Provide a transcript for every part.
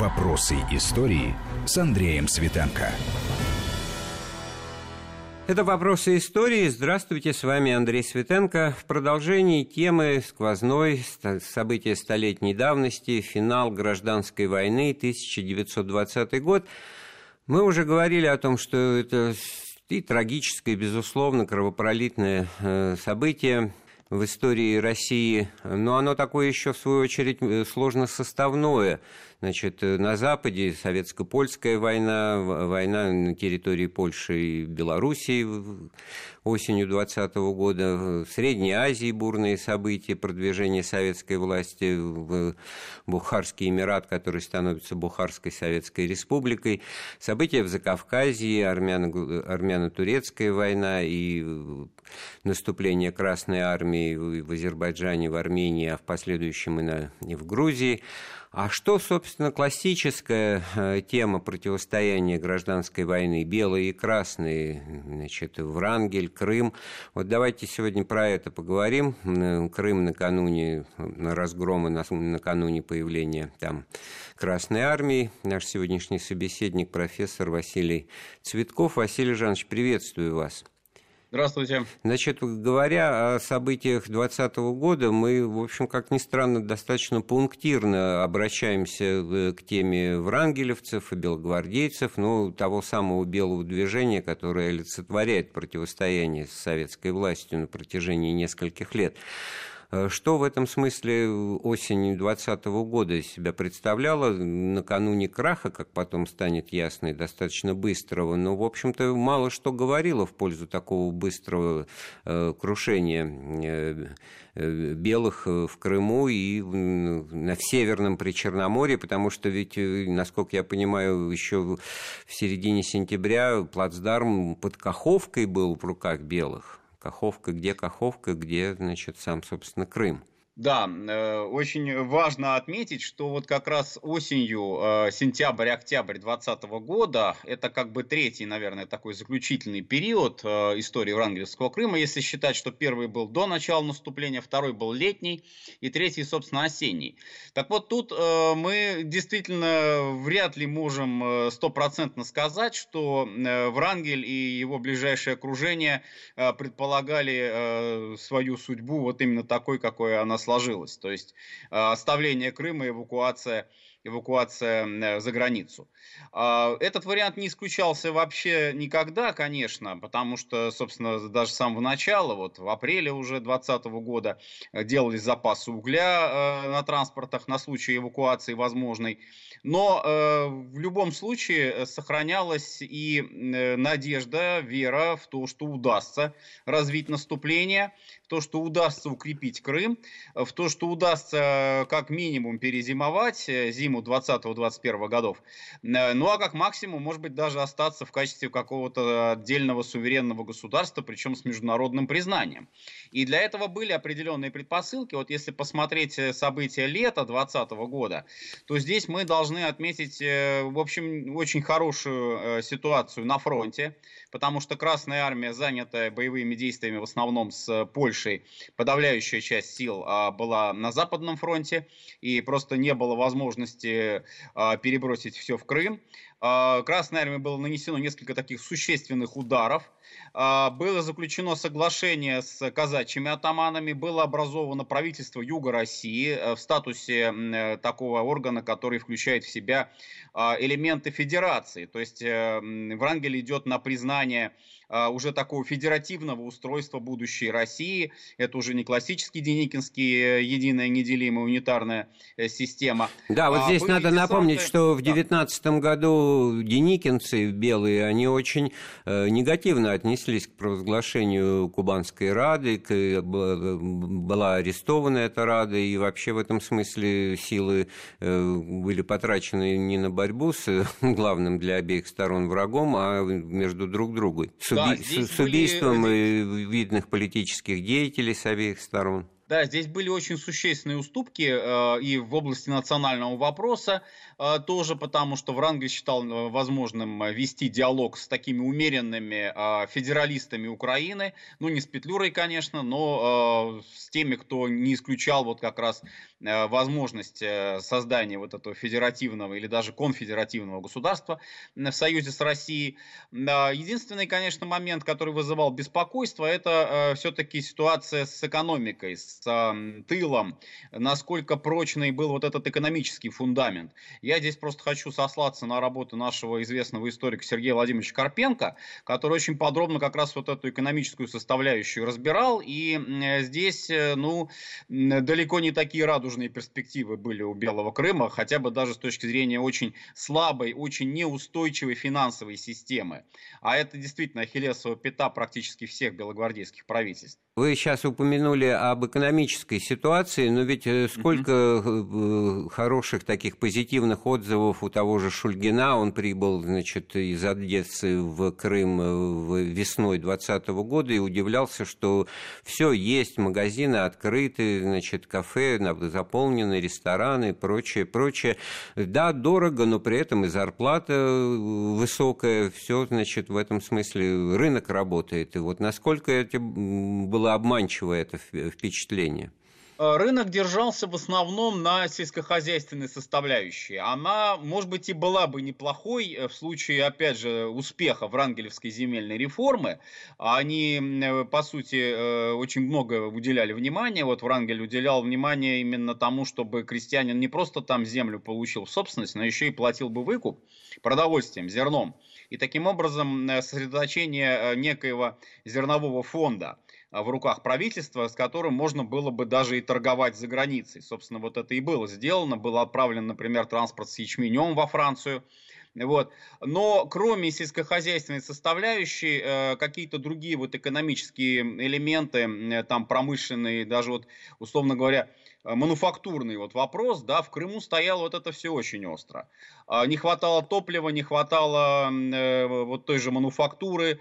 Вопросы истории с Андреем Светенко. Это «Вопросы истории». Здравствуйте, с вами Андрей Светенко. В продолжении темы сквозной события столетней давности, финал гражданской войны, 1920 год. Мы уже говорили о том, что это и трагическое, безусловно, кровопролитное э, событие, в истории России, но оно такое еще, в свою очередь, э, сложно составное. Значит, э, на Западе советско-польская война, война на территории Польши и Белоруссии осенью 2020 года, в Средней Азии бурные события, продвижение советской власти в Бухарский Эмират, который становится Бухарской Советской Республикой, события в Закавказье, армяно-турецкая война и наступление Красной Армии в Азербайджане, в Армении, а в последующем и, на, и в Грузии – а что, собственно, классическая э, тема противостояния гражданской войны, белые и красные, значит, Врангель, Крым. Вот давайте сегодня про это поговорим. Крым накануне разгрома, накануне появления там Красной Армии. Наш сегодняшний собеседник, профессор Василий Цветков. Василий Жанович, приветствую вас. Здравствуйте. Значит, говоря о событиях 2020 года, мы, в общем, как ни странно, достаточно пунктирно обращаемся э, к теме врангелевцев и белогвардейцев, ну, того самого белого движения, которое олицетворяет противостояние с советской властью на протяжении нескольких лет. Э, что в этом смысле осень 2020 года из себя представляла? Накануне краха, как потом станет ясно, и достаточно быстрого, но, в общем-то, мало что говорило в пользу такого быстрого э, крушения э, э белых э, в Крыму и на Северном Причерноморье, потому что ведь, насколько я понимаю, еще в середине сентября плацдарм под Каховкой был в руках белых. Каховка, где Каховка, где, значит, сам, собственно, Крым. Да, э, очень важно отметить, что вот как раз осенью, э, сентябрь-октябрь 2020 года, это как бы третий, наверное, такой заключительный период э, истории Врангелевского Крыма, если считать, что первый был до начала наступления, второй был летний и третий, собственно, осенний. Так вот, тут мы действительно вряд ли можем стопроцентно сказать, что Врангель и его ближайшее окружение предполагали свою судьбу вот именно такой, какой она сложилось. То есть э, оставление Крыма, эвакуация эвакуация э, за границу. А, этот вариант не исключался вообще никогда, конечно, потому что, собственно, даже с самого начала, вот в апреле уже 2020 года э, делались запасы угля на транспортах на случай эвакуации возможной. Но в любом случае сохранялась и надежда, вера в то, что удастся развить наступление, то, что удастся укрепить Крым, в то, что удастся как минимум перезимовать э, зиму 20-21 годов, э, ну а как максимум, может быть, даже остаться в качестве какого-то отдельного суверенного государства, причем с международным признанием. И для этого были определенные предпосылки. Вот если посмотреть э, события лета 2020 года, то здесь мы должны отметить, в общем, очень хорошую ситуацию на фронте, потому что Красная Армия, занятая боевыми действиями в основном с Польшей, Польшей подавляющая часть сил а, была на Западном фронте, и просто не было возможности а, перебросить все в Крым. А, Красной армии было нанесено несколько таких существенных ударов. Было заключено соглашение с казачьими атаманами, было образовано правительство Юга России э, в статусе э, такого органа, который включает в себя элементы федерации. То есть э, Врангель идет на признание а, уже такого федеративного устройства будущей России. Это уже не классический Деникинский единая неделимая унитарная система. Да, вот а, здесь надо напомнить, что в 19 да. году деникинцы белые, они очень негативно отнеслись к провозглашению Кубанской Рады, к, была арестована эта Рада, и вообще в этом смысле силы были потрачены не на борьбу с главным для обеих сторон врагом, а между друг другом, да, с, с убийством были... видных политических деятелей с обеих сторон. Да, здесь были очень существенные уступки э, и в области национального вопроса э, тоже, потому что Врангель считал э, возможным вести диалог с такими умеренными э, федералистами Украины, ну не с Петлюрой, конечно, но э, с теми, кто не исключал вот как раз э, возможность э, создания вот этого федеративного или даже конфедеративного государства в союзе с Россией. Единственный, конечно, момент, который вызывал беспокойство, это все-таки ситуация с экономикой, с тылом, насколько прочный был вот этот экономический фундамент. Я здесь просто хочу сослаться на работу нашего известного историка Сергея Владимировича Карпенко, который очень подробно как раз вот эту экономическую составляющую разбирал, и здесь, э, ну, далеко не такие радужные перспективы были у Белого Крыма, хотя бы даже с точки зрения очень слабой, очень неустойчивой финансовой системы. А это действительно ахиллесова пята практически всех белогвардейских правительств. Вы сейчас упомянули об экономической ситуации, но ведь э, сколько mm-hmm. хороших таких позитивных отзывов у того же Шульгина. Он прибыл, значит, из Одессы в Крым весной 2020 года и удивлялся, что все есть, магазины открыты, значит, кафе заполнены, рестораны и прочее, прочее. Да, дорого, но при этом и зарплата высокая, все, значит, в этом смысле рынок работает. И вот насколько это было обманчивое это впечатление? Э, рынок держался в основном на сельскохозяйственной составляющей. Она, может быть, и была бы неплохой э, в случае, опять же, успеха Врангелевской земельной реформы. Они, э, по сути, очень много уделяли внимания. Вот Врангель уделял внимание именно тому, чтобы крестьянин не просто там землю получил в собственность, но еще и платил бы выкуп продовольствием, зерном. И таким образом сосредоточение некоего зернового фонда – в руках правительства, с которым можно было бы даже и торговать за границей. Собственно, вот это и было сделано. Был отправлен, например, транспорт с ячменем во Францию. Вот. Но кроме сельскохозяйственной составляющей, э, какие-то другие вот экономические элементы, э, там промышленные, даже вот, условно говоря, мануфактурный вот вопрос, да, в Крыму стояло вот это все очень остро. А, не хватало топлива, не хватало э, вот той же мануфактуры,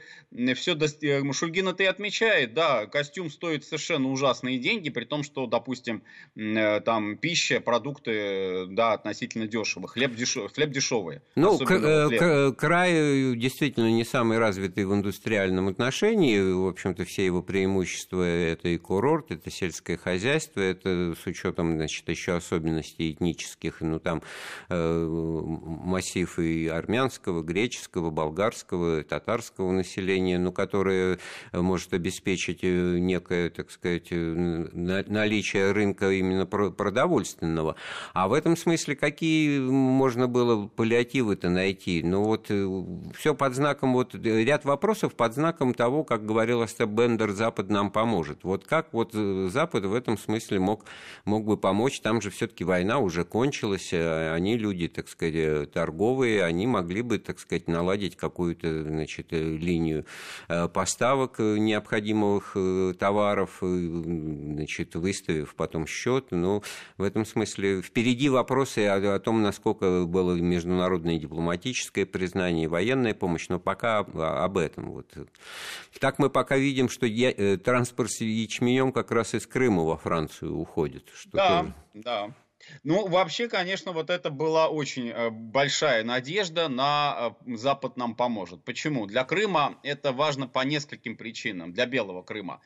все, до... Э, Шульгин это и отмечает, да, костюм стоит совершенно ужасные деньги, при том, что, допустим, там пища, продукты, да, относительно дешево, хлеб, дешев... хлеб дешевый. Ну, к- край действительно не самый развитый в индустриальном отношении, в общем-то, все его преимущества это и курорт, это сельское хозяйство, это учетом, значит, еще особенностей этнических, ну, там э, массив и армянского, греческого, болгарского, татарского населения, ну, которое может обеспечить э, некое, так сказать, э, наличие рынка именно продовольственного. А в этом смысле какие можно было паллиативы-то найти? Ну, вот э, все под знаком, вот ряд вопросов под знаком того, как говорил Остап Бендер, Запад нам поможет. Вот как вот Запад в этом смысле мог мог бы помочь. Там же все-таки война уже кончилась, э, они люди, так сказать, торговые, они могли бы, так сказать, наладить какую-то, значит, э, линию э, поставок необходимых товаров, значит, выставив потом счет. Но в этом смысле впереди вопросы о, о том, насколько было международное дипломатическое признание, военная помощь, но пока об этом. Вот. Так мы пока видим, что я, транспорт с ячменем как раз из Крыма во Францию уходит. Что да, тоже... да. Ну, вообще, конечно, вот это была очень э, большая надежда на э, Запад нам поможет. Почему? Для Крыма это важно по нескольким причинам, для Белого Крыма.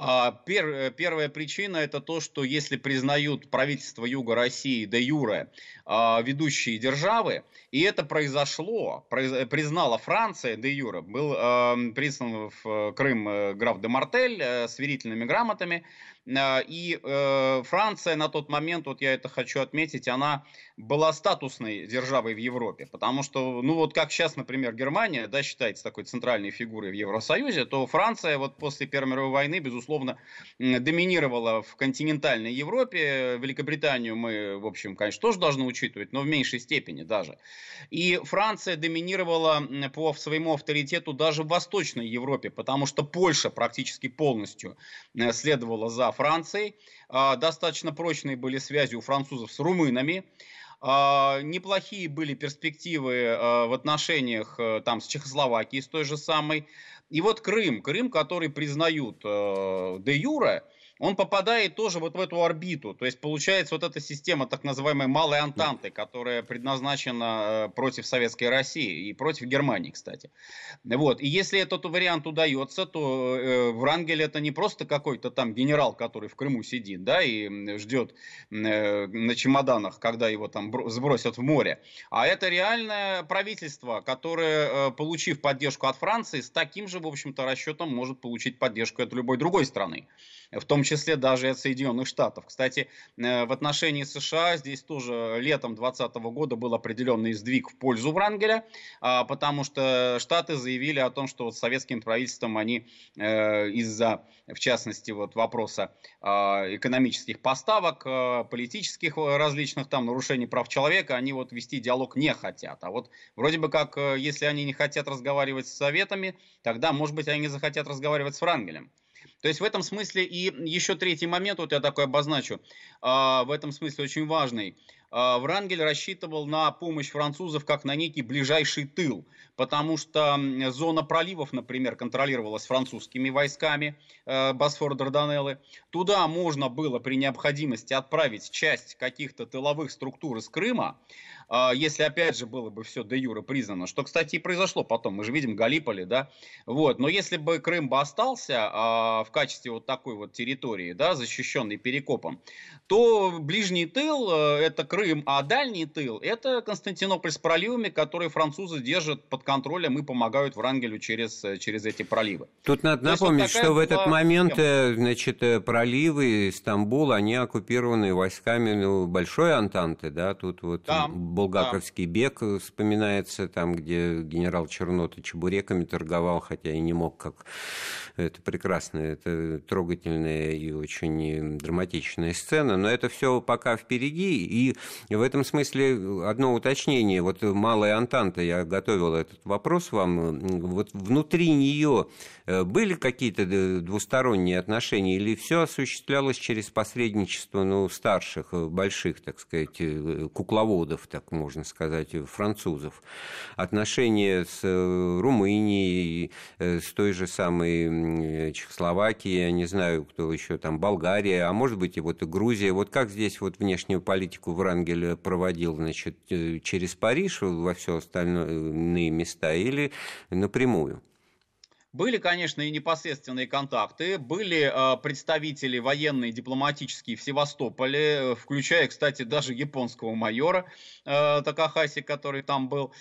А, пер, первая причина это то, что если признают правительство Юга России де юре а, ведущие державы, и это произошло, признала Франция де юре, был а, признан в Крым э, граф де Мартель с верительными грамотами, и э, Франция на тот момент, вот я это хочу отметить, она была статусной державой в Европе, потому что, ну вот как сейчас, например, Германия, да, считается такой центральной фигурой в Евросоюзе, то Франция вот после Первой мировой войны, безусловно, доминировала в континентальной Европе, Великобританию мы, в общем, конечно, тоже должны учитывать, но в меньшей степени даже. И Франция доминировала по своему авторитету даже в Восточной Европе, потому что Польша практически полностью э, следовала за Францией. А, достаточно прочные были связи у французов с румынами. А, неплохие были перспективы а, в отношениях э, там, с Чехословакией, с той же самой. И вот Крым, Крым, который признают э, де юре, он попадает тоже вот в эту орбиту. То есть получается вот эта система так называемой малой антанты, которая предназначена э, против Советской России и против Германии, кстати. Вот. И если этот вариант удается, то э, Врангель это не просто какой-то там генерал, который в Крыму сидит, да, и ждет э, на чемоданах, когда его там сбросят в море, а это реальное правительство, которое, получив поддержку от Франции, с таким же, в общем-то, расчетом может получить поддержку от любой другой страны в том числе даже от Соединенных Штатов. Кстати, э, в отношении США здесь тоже летом 2020 года был определенный сдвиг в пользу Врангеля, а, потому что Штаты заявили о том, что вот советским правительством они э, из-за, в частности, вот вопроса а, экономических поставок, а, политических различных там нарушений прав человека, они вот вести диалог не хотят. А вот вроде бы как, если они не хотят разговаривать с Советами, тогда, может быть, они захотят разговаривать с Врангелем. То есть в этом смысле и еще третий момент, вот я такой обозначу, а, в этом смысле очень важный. А, Врангель рассчитывал на помощь французов как на некий ближайший тыл, потому что зона проливов, например, контролировалась французскими войсками э, Босфор-Дарданеллы. Туда можно было при необходимости отправить часть каких-то тыловых структур из Крыма, а, если опять же было бы все де юра признано, что, кстати, и произошло потом, мы же видим Галиполи, да, вот, но если бы Крым бы остался а, в качестве вот такой вот территории, да, защищенной Перекопом, то ближний тыл э, это Крым, а дальний тыл это Константинополь с проливами, которые французы держат под контролем и помогают Врангелю через, э, через эти проливы. Тут надо то напомнить, вот что в этот момент, тема. Э, значит, проливы Стамбул, они оккупированы войсками ну, Большой Антанты, да, тут вот да Булгаковский да. бег вспоминается, там, где генерал Чернота чебуреками торговал, хотя и не мог, как это прекрасно, это трогательная и очень драматичная сцена, но это все пока впереди, и в этом смысле одно уточнение, вот Малая Антанта, я готовил этот вопрос вам, вот внутри нее э, были какие-то двусторонние отношения, или все осуществлялось через посредничество ну, старших, больших, так сказать, э, кукловодов, так можно сказать, французов. Отношения с э, Румынией, э, с той же самой Чехословакией, я не знаю, кто еще там, Болгария, а может быть и вот и Грузия. Вот как здесь вот внешнюю политику Врангель проводил, значит, э, через Париж во все остальные места или напрямую? Были, конечно, и непосредственные контакты, были э, представители военные, дипломатические в Севастополе, э, включая, кстати, даже японского майора э, Такахаси, который там был.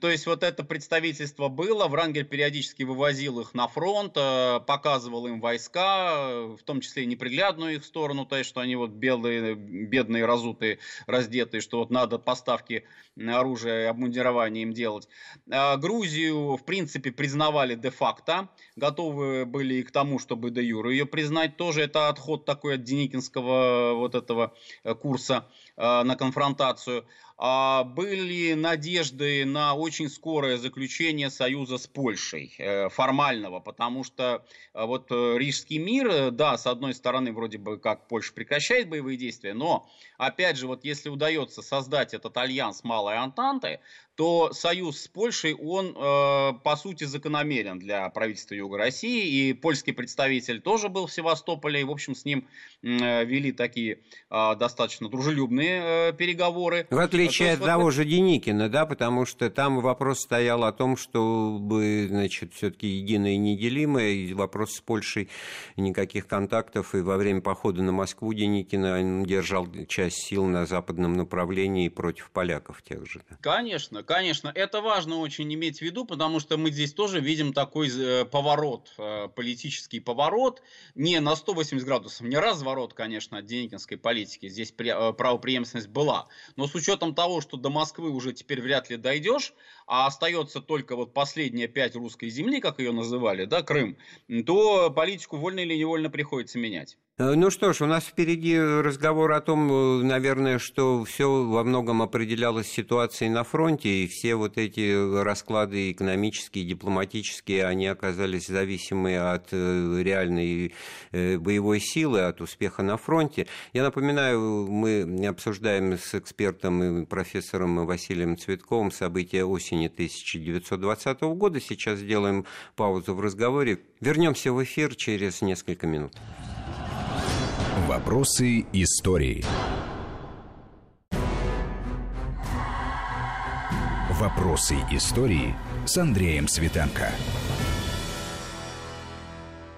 То есть вот это представительство было, Врангель периодически вывозил их на фронт, э, показывал им войска, в том числе и неприглядную их сторону, то есть что они вот белые, бедные, разутые, раздетые, что вот надо поставки оружия и обмундирования им делать. Э, Грузию, в принципе, признавали де-факто факта, готовы были и к тому, чтобы де юра ее признать. Тоже это отход такой от Деникинского вот этого э, курса э, на конфронтацию. А, были надежды на очень скорое заключение союза с Польшей, э, формального, потому что вот Рижский мир, да, с одной стороны, вроде бы как Польша прекращает боевые действия, но, опять же, вот если удается создать этот альянс Малой Антанты, то союз с Польшей, он э, по сути закономерен для правительства Юга России, и польский представитель тоже был в Севастополе, и, в общем, с ним э, вели такие э, достаточно дружелюбные э, переговоры. В отличие есть, от вот... того же Деникина, да, потому что там вопрос стоял о том, чтобы, значит, все-таки единое и неделимое, и вопрос с Польшей никаких контактов, и во время похода на Москву Деникина держал часть сил на западном направлении против поляков тех же. Конечно, конечно, это важно очень иметь в виду, потому что мы здесь тоже видим такой э, поворот, э, политический поворот, не на 180 градусов, не разворот, конечно, от Деникинской политики, здесь э, правопреемственность была, но с учетом того, что до Москвы уже теперь вряд ли дойдешь, а остается только вот последняя пять русской земли, как ее называли, да, Крым, то политику вольно или невольно приходится менять. Э, ну что ж, у нас впереди разговор о том, э, наверное, что все во многом определялось ситуацией на фронте, и все вот эти расклады экономические, дипломатические, они оказались зависимы от э, реальной боевой силы, от успеха на фронте. Я напоминаю, мы обсуждаем с экспертом и профессором Василием Цветковым события осени 1920 года. Сейчас сделаем паузу в разговоре. Вернемся в эфир через несколько минут. Вопросы истории. Вопросы истории с Андреем Светенко.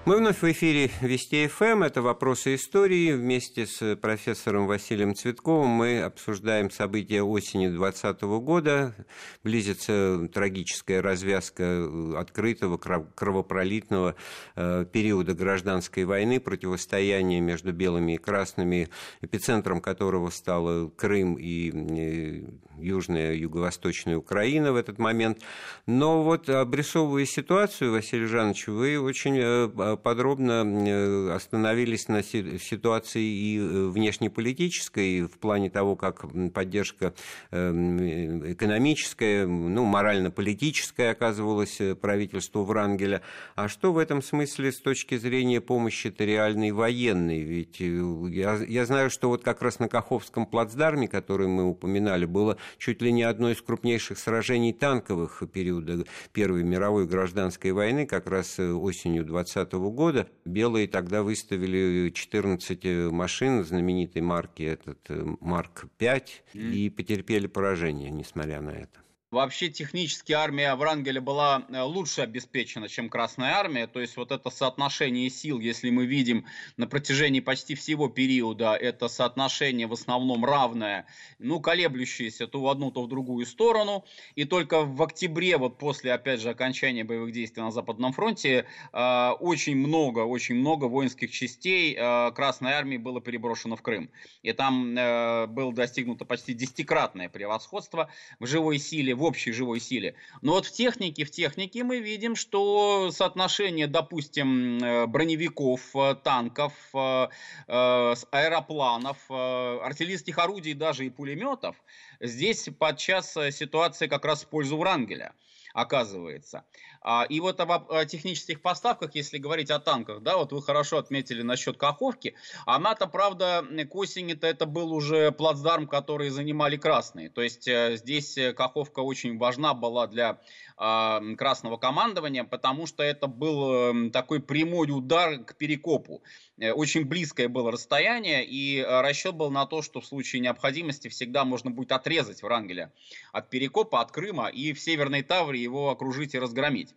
Мы вновь в эфире Вести ФМ. Это «Вопросы истории». Вместе с профессором Василием Цветковым мы обсуждаем события осени 2020 года. Близится трагическая развязка открытого кровопролитного э, периода гражданской войны, противостояния между белыми и красными, эпицентром которого стало Крым и э, южная, юго-восточная Украина в этот момент. Но вот обрисовывая ситуацию, Василий Жанович, вы очень э, подробно э, остановились на ситуации и э, внешнеполитической, в плане того, как поддержка эм, экономическая, ну, морально-политическая оказывалась э, правительству Врангеля. А что в этом смысле с точки зрения помощи-то реальной военной? Ведь я, я знаю, что вот как раз на Каховском плацдарме, который мы упоминали, было чуть ли не одно из крупнейших сражений танковых периода Первой мировой гражданской войны, как раз осенью 20 года. Белые тогда выставили 14 машин знаменитой марки, этот э, Марк-5, mm. и потерпели поражение, несмотря на это. Вообще технически армия Врангеля была э, лучше обеспечена, чем Красная армия. То есть вот это соотношение сил, если мы видим на протяжении почти всего периода, это соотношение в основном равное, ну колеблющееся то в одну, то в другую сторону. И только в октябре, вот после, опять же, окончания боевых действий на Западном фронте, э, очень много, очень много воинских частей э, Красной армии было переброшено в Крым. И там было достигнуто почти десятикратное превосходство в живой силе в общей живой силе. Но вот в технике, в технике мы видим, что соотношение, допустим, э, броневиков, э, танков, э, аэропланов, артиллерийских орудий даже и пулеметов, здесь подчас ситуация как раз в пользу Врангеля оказывается. А, и вот об, об технических поставках, если говорить о танках, да, вот вы хорошо отметили насчет Каховки, она-то, правда, к осени-то это был уже плацдарм, который занимали красные. То есть э, здесь э, Каховка очень важна была для э, красного командования, потому что это был э, такой прямой удар к перекопу. Очень близкое было расстояние, и расчет был на то, что в случае необходимости всегда можно будет отрезать Врангеля от перекопа, от Крыма, и в Северной Таврии его окружить и разгромить.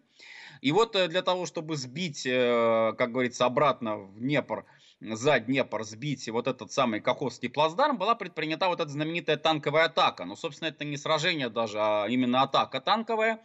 И вот э, для того, чтобы сбить, э, как говорится, обратно в Днепр, за Днепр сбить вот этот самый Каховский плацдарм, была предпринята вот эта знаменитая танковая атака. Но, собственно, это не сражение даже, а именно атака танковая.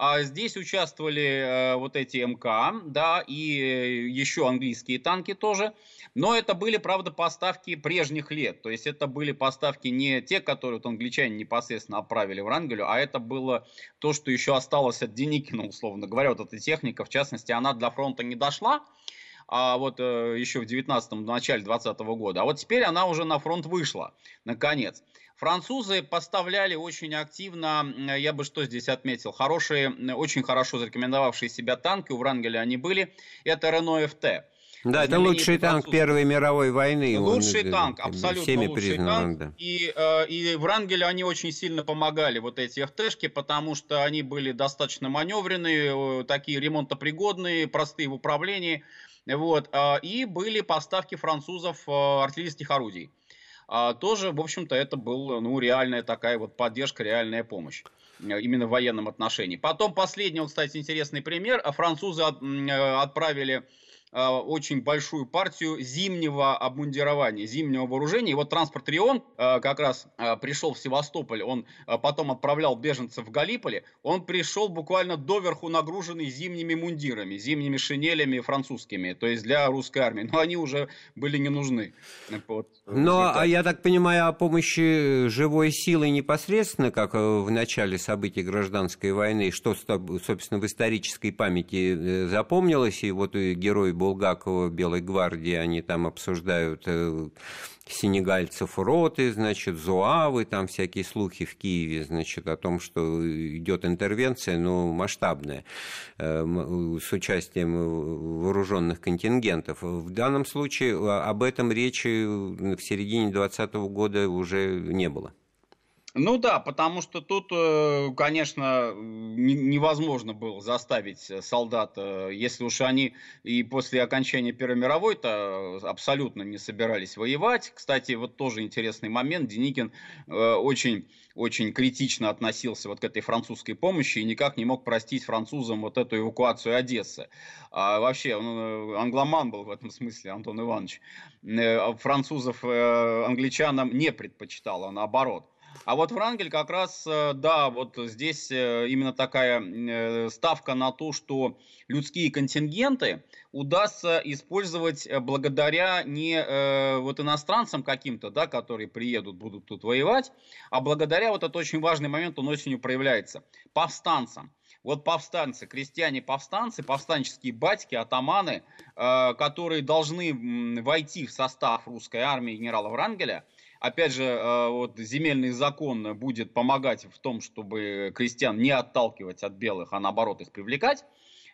А здесь участвовали э, вот эти МК, да, и еще английские танки тоже. Но это были, правда, поставки прежних лет. То есть это были поставки не те, которые вот англичане непосредственно отправили в Рангелю, а это было то, что еще осталось от Деникина, условно говоря. Вот эта техника, в частности, она для фронта не дошла а вот э, еще в 19-м, начале 20 -го года. А вот теперь она уже на фронт вышла, наконец. Французы поставляли очень активно, я бы что здесь отметил, хорошие, очень хорошо зарекомендовавшие себя танки, у Врангеля они были, это Рено ФТ. Да, это лучший танк Первой мировой войны. Лучший Он, танк, абсолютно всеми лучший танк. Да. И, э, и Врангелю они очень сильно помогали, вот эти ФТшки, потому что они были достаточно маневренные, э, такие ремонтопригодные, простые в управлении. Вот, э, и были поставки французов э, артиллерийских орудий а тоже, в общем-то, это был, ну, реальная такая вот поддержка, реальная помощь именно в военном отношении. Потом последний, кстати, интересный пример. Французы отправили очень большую партию зимнего обмундирования, зимнего вооружения. И вот транспорт Рион э, как раз э, пришел в Севастополь, он потом отправлял беженцев в Галиполи, он пришел буквально доверху нагруженный зимними мундирами, зимними шинелями французскими, то есть для русской армии. Но они уже были не нужны. Вот, Но, а я так понимаю, о помощи живой силы непосредственно, как в начале событий гражданской войны, что, собственно, в исторической памяти запомнилось, и вот герой Булгакова Белой гвардии, они там обсуждают э, сенегальцев роты, значит, зуавы, там всякие слухи в Киеве, значит, о том, что идет интервенция, но масштабная, э, с участием вооруженных контингентов. В данном случае об этом речи в середине 2020 года уже не было. Ну да, потому что тут, э, конечно, невозможно было заставить солдат, если уж они и после окончания Первой мировой-то абсолютно не собирались воевать. Кстати, вот тоже интересный момент. Деникин э, очень, очень критично относился вот к этой французской помощи и никак не мог простить французам вот эту эвакуацию Одессы. А вообще, он э, англоман был в этом смысле, Антон Иванович. Французов англичанам не предпочитал, а наоборот. А вот Врангель как раз, э, да, вот здесь э, именно такая э, ставка на то, что людские контингенты удастся использовать благодаря не вот иностранцам каким-то, да, которые приедут, будут тут воевать, а благодаря, вот это очень важный момент, он осенью проявляется, повстанцам. Вот повстанцы, крестьяне-повстанцы, повстанческие батьки, атаманы, которые должны войти в состав русской армии генерала Врангеля – Опять же, э, вот земельный закон будет помогать в том, чтобы крестьян не отталкивать от белых, а наоборот их привлекать.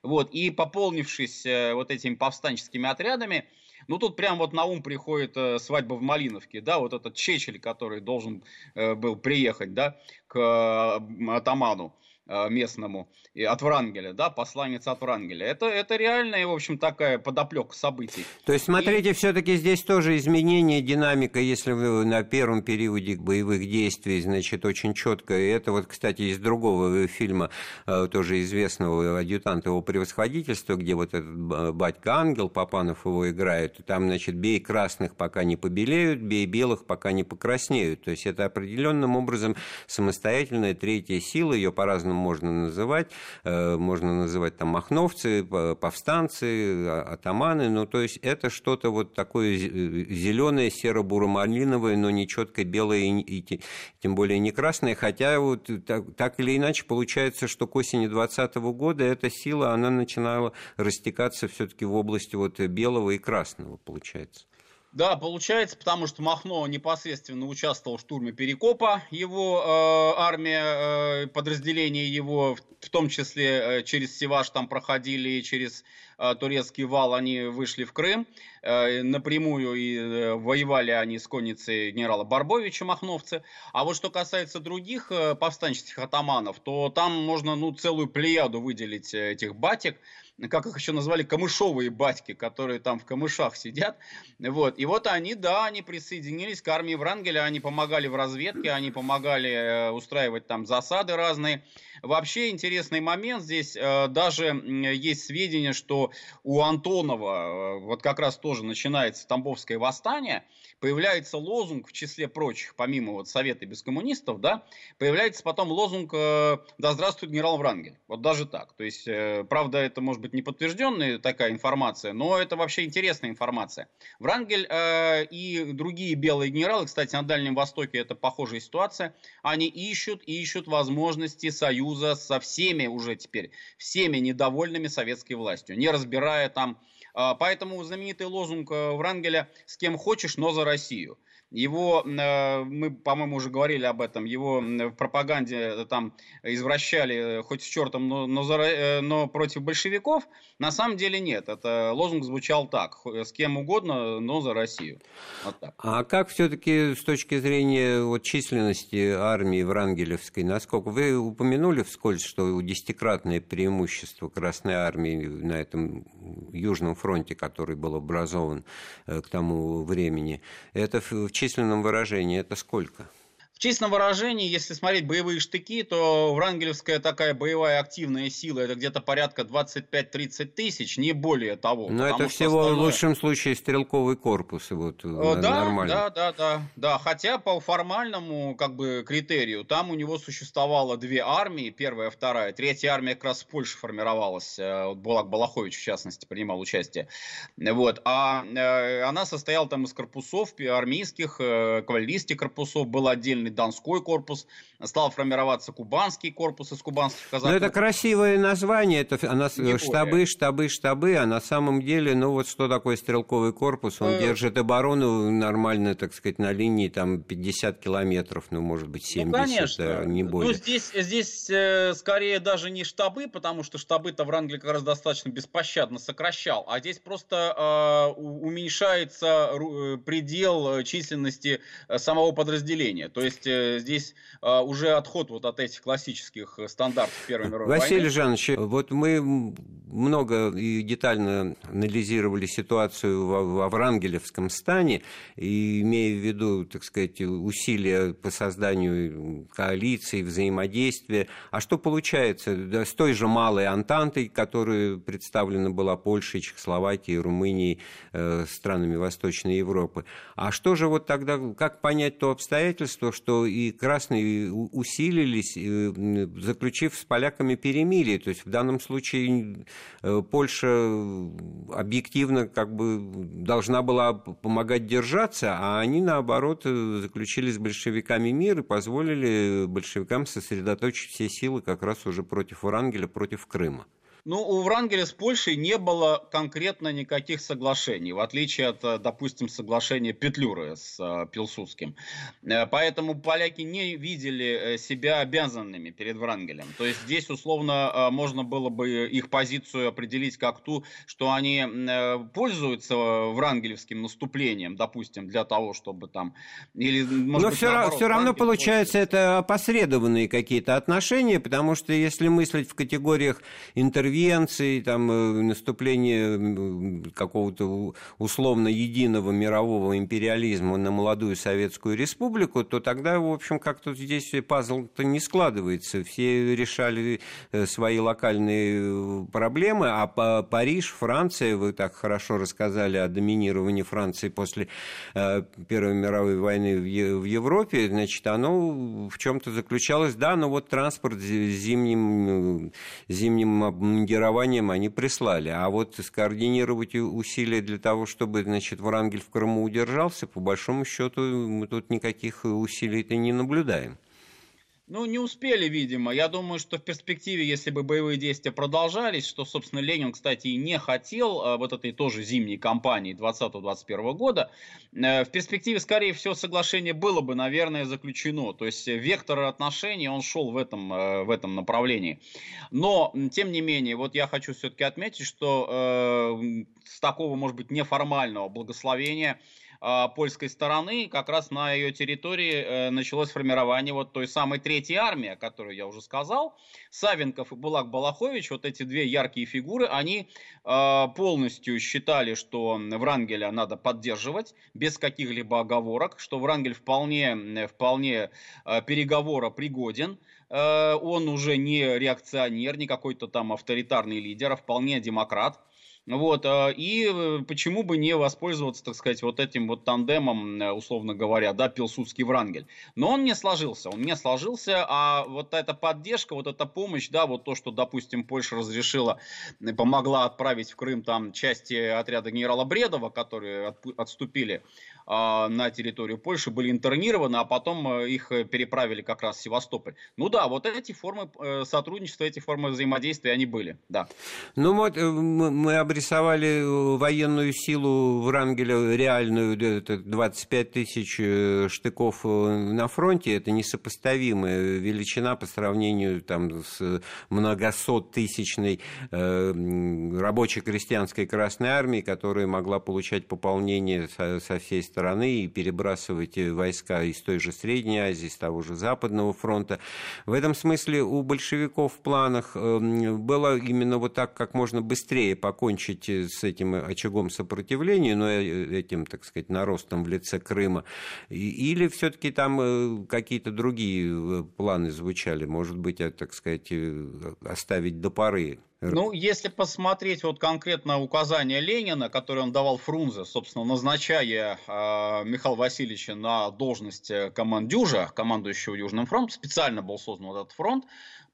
Вот, и пополнившись э, вот этими повстанческими отрядами, ну тут прям вот на ум приходит э, свадьба в Малиновке, да, вот этот Чечель, который должен был приехать, да, к атаману. Э, местному от Врангеля, да, посланец от Врангеля. Это, это реальная, в общем, такая подоплека событий. То есть, смотрите, и... все-таки здесь тоже изменение динамика, если вы на первом периоде боевых действий, значит, очень четко. И это вот, кстати, из другого фильма, э, тоже известного адъютанта его превосходительства, где вот этот батька Ангел, Папанов его играет, и там, значит, бей красных, пока не побелеют, бей белых, пока не покраснеют. То есть, это определенным образом самостоятельная третья сила, ее по-разному по-разному можно называть. Э, можно называть там махновцы, повстанцы, а, атаманы. Ну, то есть это что-то вот такое зеленое, серо-буро-малиновое, но не четко белое и тем более не красное. Хотя вот так, так или иначе получается, что к осени 2020 года эта сила, она начинала растекаться все-таки в области вот белого и красного, получается. Да, получается, потому что Махно непосредственно участвовал в штурме Перекопа, его э, армия, э, подразделения его, в, в том числе э, через Севаш там проходили, через турецкий вал они вышли в Крым, э, напрямую и э, воевали они с конницей генерала Барбовича, махновцы. А вот что касается других э, повстанческих атаманов, то там можно ну, целую плеяду выделить э, этих батик, как их еще назвали, камышовые батьки, которые там в камышах сидят. Вот. И вот они, да, они присоединились к армии Врангеля, они помогали в разведке, они помогали э, устраивать там засады разные. Вообще интересный момент здесь, э, даже есть сведения, что у Антонова, э, вот как раз тоже начинается Тамбовское восстание, появляется лозунг в числе прочих, помимо вот Совета без коммунистов, да, появляется потом лозунг «Да здравствует генерал Врангель». Вот даже так. То есть, правда, это может быть не подтвержденная такая информация, но это вообще интересная информация. Врангель э, и другие белые генералы, кстати, на Дальнем Востоке это похожая ситуация, они ищут, ищут возможности союза со всеми уже теперь, всеми недовольными советской властью, не разбирая там э, Поэтому знаменитый лозунг э, Врангеля «С кем хочешь, но за Россию». Его, э, мы, по-моему, уже говорили об этом, его в пропаганде э, там извращали э, хоть с чертом, но, но, за, но против большевиков. На самом деле нет. Это лозунг звучал так. С кем угодно, но за Россию. Вот так. А как все-таки с точки зрения вот, численности армии Врангелевской, насколько вы упомянули вскользь, что десятикратное преимущество Красной Армии на этом Южном фронте, который был образован к тому времени, это в численном выражении это сколько? В численном выражении, если смотреть боевые штыки, то врангелевская такая боевая активная сила это где-то порядка 25-30 тысяч, не более того. Но это всего остальное... в лучшем случае стрелковый корпус. Вот, э, да, нормально. да, да, да, да. Хотя по формальному как бы критерию там у него существовало две армии, первая, вторая. Третья армия как раз в Польше формировалась. Э, вот Булак Балахович, в частности, принимал участие. Вот. А э, она состояла там из корпусов армейских, кавалеристских корпусов, был отдельный Донской корпус, стал формироваться Кубанский корпус из кубанских казаков. Ну, это красивое название, это она, Не штабы, более. штабы, штабы, а на самом деле, ну, вот что такое стрелковый корпус, он э... держит оборону нормально, так сказать, на линии там 50 километров, ну, может быть, 70, ну, конечно. не ну, более. Ну, здесь, здесь э, скорее даже не штабы, потому что штабы-то Врангель как раз достаточно беспощадно сокращал, а здесь просто э, уменьшается э, предел численности самого подразделения. То есть есть э, здесь э, уже отход вот от этих классических стандартов Первой мировой Василий войны. Жанович, вот мы много и детально анализировали ситуацию во Врангелевском стане, и имея в виду, так сказать, усилия по созданию коалиции, взаимодействия. А что получается да, с той же малой Антантой, которая представлена была Польшей, Чехословакией, Румынией, э, странами Восточной Европы? А что же вот тогда, как понять то обстоятельство, что и красные усилились, э, заключив с поляками перемирие? То есть в данном случае э, Польша объективно как бы должна была помогать держаться, а они, наоборот, заключили с большевиками мир и позволили большевикам сосредоточить все силы как раз уже против Урангеля, против Крыма. Ну, у Врангеля с Польшей не было конкретно никаких соглашений, в отличие от, э, допустим, соглашения Петлюры с э, Пилсудским. Э, поэтому поляки не видели себя обязанными перед Врангелем. То есть здесь, условно, можно было бы их позицию определить как ту, что они пользуются врангелевским наступлением, допустим, для того, чтобы там... Или, может Но быть, все, наоборот, все равно получается это опосредованные какие-то отношения, потому что если мыслить в категориях интервью интервенций, там, э, наступление какого-то условно единого мирового империализма на молодую Советскую Республику, то тогда, в общем, как-то здесь пазл-то не складывается. Все решали э, свои локальные э, проблемы, а Париж, Франция, вы так хорошо рассказали о доминировании Франции после Первой мировой войны в Европе, значит, оно в чем-то заключалось, да, но вот транспорт зимним, зимним командированием они прислали. А вот скоординировать усилия для того, чтобы, значит, Врангель в Крыму удержался, по большому счету мы тут никаких усилий-то не наблюдаем. Ну, не успели, видимо. Я думаю, что в перспективе, если бы боевые действия продолжались, что, собственно, Ленин, кстати, и не хотел э, вот этой тоже зимней кампании 20-21 года, э, в перспективе, скорее всего, соглашение было бы, наверное, заключено. То есть вектор отношений, он шел в этом, э, в этом направлении. Но, тем не менее, вот я хочу все-таки отметить, что э, с такого, может быть, неформального благословения а, польской стороны, как раз на ее территории э, началось формирование вот той самой третьей армии, о которой я уже сказал. Савенков и Булак Балахович, вот эти две яркие фигуры, они а, полностью считали, что Врангеля надо поддерживать без каких-либо оговорок, что Врангель вполне, вполне э, переговора пригоден, э, он уже не реакционер, не какой-то там авторитарный лидер, а вполне демократ. Вот, а, и э, почему бы не воспользоваться, так сказать, вот этим вот тандемом, э, условно говоря, да, Пилсудский Врангель. Но он не сложился, он не сложился, а вот эта поддержка, вот эта помощь, да, вот то, что, допустим, Польша разрешила, помогла отправить в Крым там части отряда генерала Бредова, которые отступили на территорию Польши, были интернированы, а потом э, их э, переправили как раз в Севастополь. Ну да, вот эти формы э, сотрудничества, эти формы взаимодействия, они были, да. Ну вот мы обрисовали военную силу Врангеля реальную, это 25 тысяч штыков на фронте, это несопоставимая величина по сравнению там, с многосоттысячной рабочей крестьянской Красной Армией, которая могла получать пополнение со, со всей стороны и перебрасывать войска из той же Средней Азии, из того же Западного фронта. В этом смысле у большевиков в планах эм, было именно вот так, как можно быстрее покончить с этим очагом сопротивления, но э, этим, так сказать, наростом в лице Крыма. Или все-таки там э, какие-то другие э, планы звучали, может быть, так сказать, оставить до поры ну, если посмотреть вот конкретно указания Ленина, которые он давал Фрунзе, собственно, назначая э, Михаила Васильевича на должность командюжа, командующего Южным фронтом, специально был создан вот этот фронт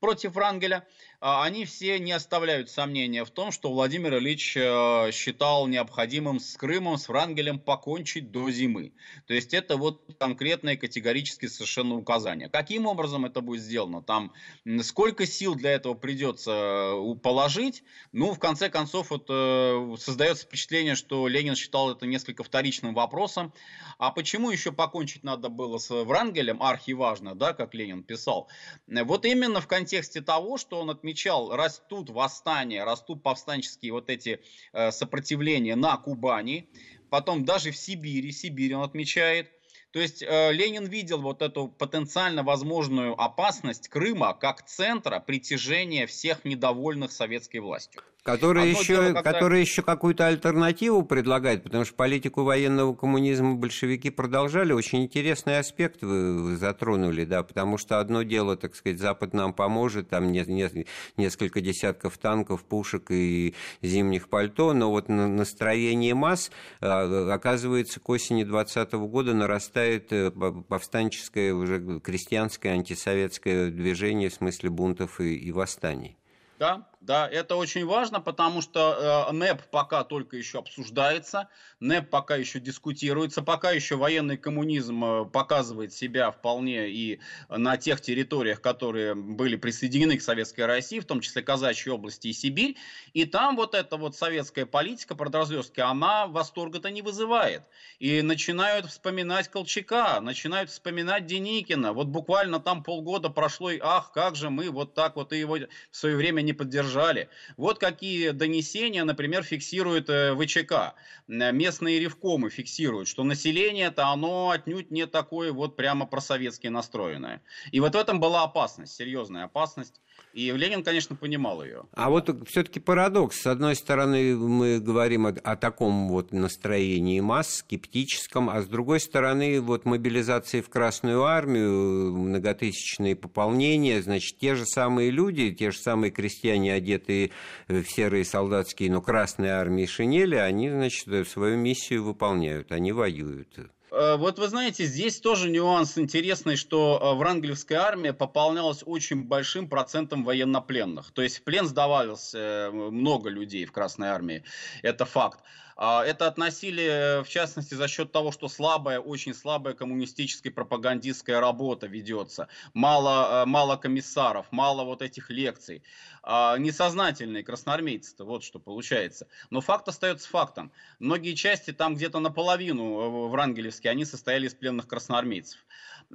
против Врангеля, они все не оставляют сомнения в том, что Владимир Ильич э, считал необходимым с Крымом, с Врангелем покончить до зимы. То есть это вот конкретное категорически совершенно указание. Каким образом это будет сделано? Там сколько сил для этого придется э, положить? Ну, в конце концов, вот, э, создается впечатление, что Ленин считал это несколько вторичным вопросом. А почему еще покончить надо было с Врангелем? Архиважно, да, как Ленин писал. Вот именно в контексте того, что он отмечал отмечал, растут восстания, растут повстанческие вот эти э, сопротивления на Кубани, потом даже в Сибири, Сибирь он отмечает, То есть э, Ленин видел вот эту потенциально возможную опасность Крыма как центра притяжения всех недовольных советской властью. Который еще, дело, когда... который еще какую-то альтернативу предлагает, потому что политику военного коммунизма большевики продолжали. Очень интересный аспект вы затронули, да, потому что одно дело, так сказать, Запад нам поможет, там не, не, несколько десятков танков, пушек и зимних пальто, но вот настроение масс, а, оказывается, к осени 2020 года нарастает э, повстанческое, уже крестьянское, антисоветское движение в смысле бунтов и, и восстаний. Да, да, это очень важно, потому что э, НЭП пока только еще обсуждается, НЭП пока еще дискутируется, пока еще военный коммунизм э, показывает себя вполне и на тех территориях, которые были присоединены к Советской России, в том числе Казачьей области и Сибирь, и там вот эта вот советская политика продразверстки, она восторга-то не вызывает. И начинают вспоминать Колчака, начинают вспоминать Деникина, вот буквально там полгода прошло, и ах, как же мы вот так вот и его в свое время не поддержали задержали. Вот какие донесения, например, фиксирует э, ВЧК. Местные ревкомы фиксируют, что население-то оно отнюдь не такое вот прямо просоветски настроенное. И вот в этом была опасность, серьезная опасность. И Ленин, конечно, понимал ее. А вот все-таки парадокс. С одной стороны, мы говорим о, о таком вот настроении масс, скептическом, а с другой стороны, вот мобилизации в Красную Армию, многотысячные пополнения, значит, те же самые люди, те же самые крестьяне, одетые в серые солдатские, но Красной Армии шинели, они, значит, свою миссию выполняют, они воюют. Э, вот вы знаете, здесь тоже нюанс интересный, что э, Врангелевская армия пополнялась очень большим процентом военнопленных. То есть в плен сдавалось э, много людей в Красной армии. Это факт. А, это относили, в частности, за счет того, что слабая, очень слабая коммунистическая пропагандистская работа ведется. Мало, мало комиссаров, мало вот этих лекций. А, несознательные красноармейцы-то, вот что получается. Но факт остается фактом. Многие части там где-то наполовину в Рангелевске, они состояли из пленных красноармейцев.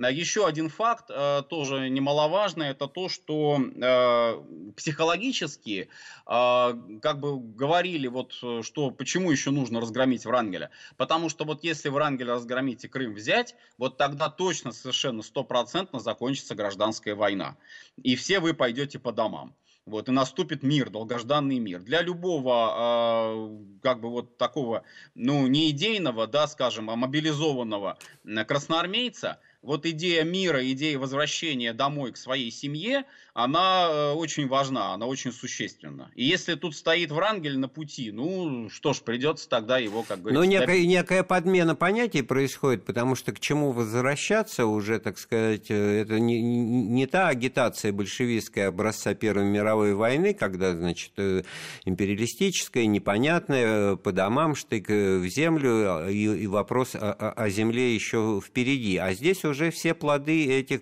А еще один факт, э, тоже немаловажный, это то, что э, психологически, э, как бы говорили, вот, что почему еще нужно разгромить Врангеля. Потому что вот если Врангеля разгромить и Крым взять, вот тогда точно совершенно стопроцентно закончится гражданская война. И все вы пойдете по домам. Вот, и наступит мир, долгожданный мир. Для любого, э, как бы вот такого, ну, не идейного, да, скажем, а мобилизованного красноармейца – вот идея мира, идея возвращения домой к своей семье, она э, очень важна, она очень существенна. И если тут стоит Врангель на пути, ну что ж, придется тогда его, как говорится... Ну, некая, некая подмена понятий происходит, потому что к чему возвращаться уже, так сказать, э, это не, не та агитация большевистская образца Первой мировой войны, когда, значит, э, империалистическая, непонятная, по домам, штык в землю, и, и вопрос о, о земле еще впереди. А здесь уже все плоды этих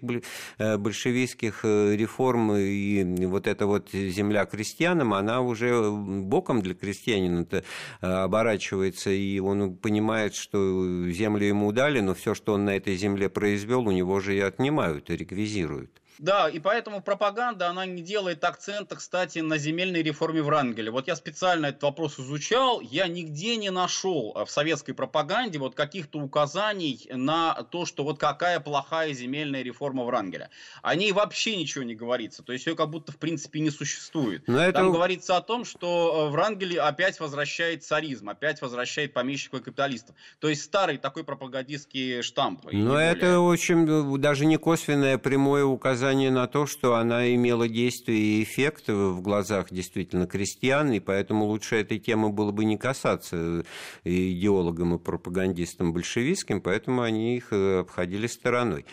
большевистских реформ крестьянам, и вот эта вот земля крестьянам, она уже боком для крестьянина-то э, оборачивается, и он понимает, что землю ему дали, но все, что он на этой земле произвел, у него же и отнимают, и реквизируют. Да, и поэтому пропаганда, она не делает акцента, кстати, на земельной реформе Врангеля. Вот я специально этот вопрос изучал, я нигде не нашел в советской пропаганде вот каких-то указаний на то, что вот какая плохая земельная реформа Врангеля. О ней вообще ничего не говорится, то есть ее как будто в принципе не существует. Но Там это... говорится о том, что э, Врангель опять возвращает царизм, опять возвращает помещиков и капиталистов. То есть старый такой пропагандистский штамп. Но это очень даже не косвенное, прямое указание указание на то, что она имела действие и эффект в глазах действительно крестьян, и поэтому лучше этой темы было бы не касаться идеологам и пропагандистам большевистским, поэтому они их э, обходили стороной.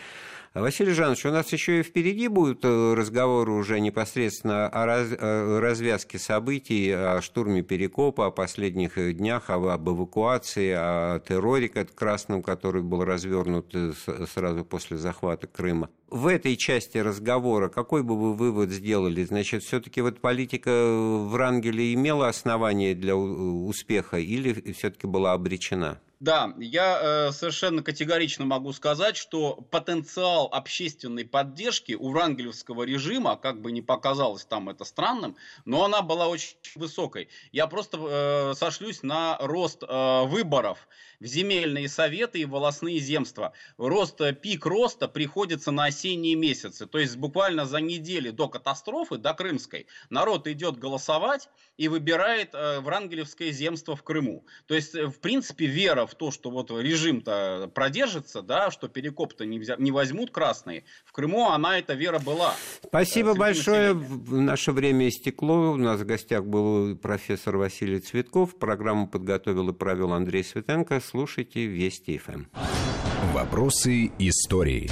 Василий Жанович, у нас еще и впереди будут э, разговоры уже непосредственно о, раз, о развязке событий, о штурме Перекопа, о последних днях, об, эвакуации, о терроре красном, который был развернут э, сразу после захвата Крыма. В этой части разговора какой бы вы вывод сделали? Значит, все-таки вот политика в Рангеле имела основание для успеха или все-таки была обречена? Да, я э, совершенно категорично могу сказать, что потенциал общественной поддержки у врангелевского режима, как бы не показалось там это странным, но она была очень высокой. Я просто э, сошлюсь на рост э, выборов в земельные советы и волосные земства. Рост, э, пик роста приходится на осенние месяцы. То есть буквально за неделю до катастрофы, до Крымской, народ идет голосовать и выбирает э, Врангелевское земство в Крыму. То есть, э, в принципе, вера в то, что вот режим-то продержится, да, что перекоп-то не, взя... не возьмут красные, в Крыму она, эта вера была. Спасибо большое. В наше время истекло. У нас в гостях был профессор Василий Цветков. Программу подготовил и провел Андрей Светенко слушайте Вести ФМ. Вопросы истории.